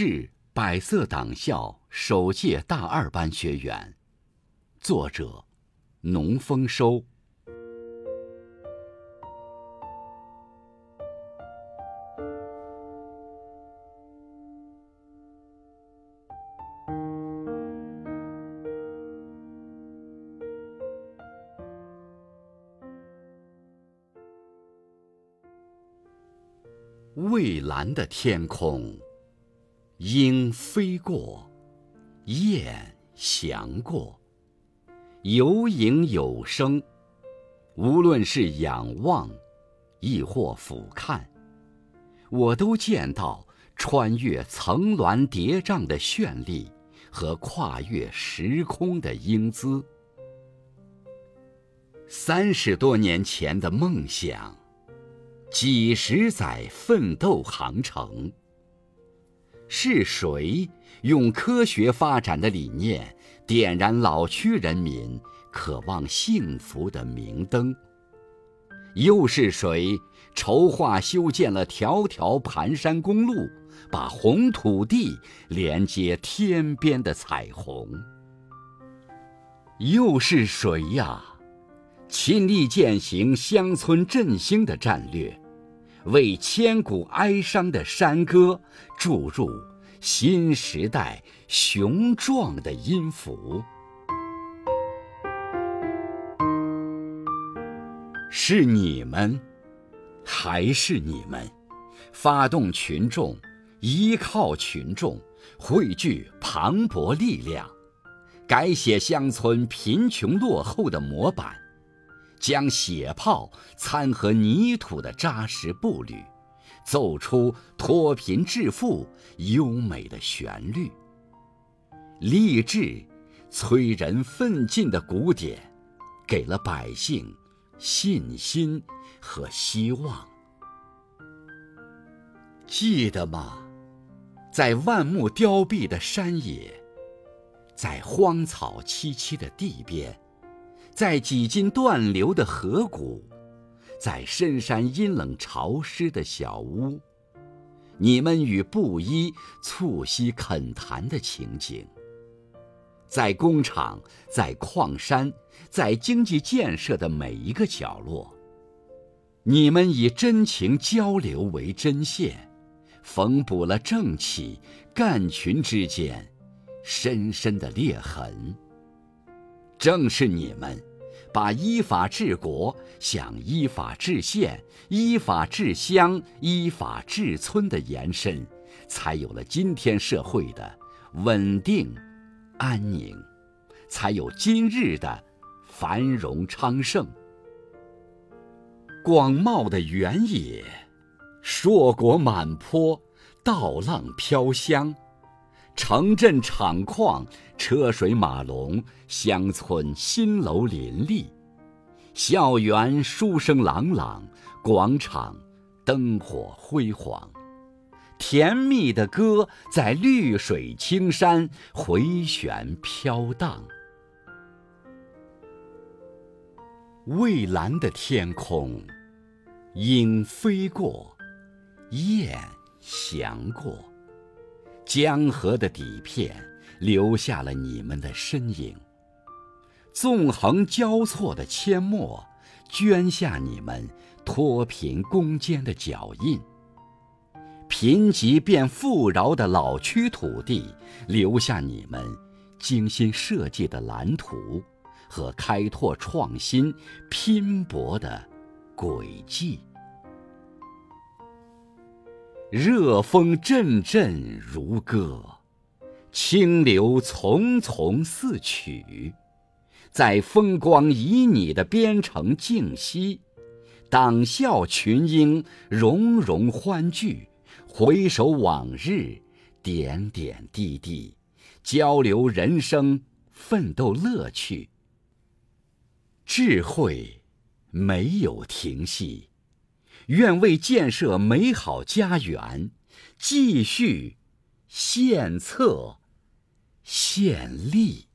志百色党校首届大二班学员，作者：农丰收。蔚蓝的天空，鹰飞过，雁翔过，有影有声。无论是仰望，亦或俯瞰，我都见到穿越层峦叠嶂的绚丽和跨越时空的英姿。三十多年前的梦想。几十载奋斗航程，是谁用科学发展的理念点燃老区人民渴望幸福的明灯？又是谁筹划修建了条条盘山公路，把红土地连接天边的彩虹？又是谁呀？亲力践行乡村振兴的战略，为千古哀伤的山歌注入新时代雄壮的音符。是你们，还是你们，发动群众，依靠群众，汇聚磅礴力量，改写乡村贫穷落后的模板。将血泡掺和泥土的扎实步履，奏出脱贫致富优美的旋律。励志、催人奋进的鼓点，给了百姓信心和希望。记得吗？在万木凋敝的山野，在荒草萋萋的地边。在几经断流的河谷，在深山阴冷潮湿的小屋，你们与布衣促膝恳谈的情景；在工厂，在矿山，在经济建设的每一个角落，你们以真情交流为针线，缝补了正气干群之间深深的裂痕。正是你们。把依法治国向依法治县、依法治乡、依法治村的延伸，才有了今天社会的稳定、安宁，才有今日的繁荣昌盛。广袤的原野，硕果满坡，稻浪飘香。城镇厂矿，车水马龙；乡村新楼林立，校园书声朗朗，广场灯火辉煌。甜蜜的歌在绿水青山回旋飘荡。蔚蓝的天空，鹰飞过，雁翔过。江河的底片留下了你们的身影，纵横交错的阡陌捐下你们脱贫攻坚的脚印。贫瘠变富饶的老区土地留下你们精心设计的蓝图和开拓创新拼搏的轨迹。热风阵阵如歌，清流淙淙似曲，在风光旖旎的边城静息，党校群英融融欢聚，回首往日点点滴滴，交流人生奋斗乐趣。智慧没有停息。愿为建设美好家园，继续献策献力。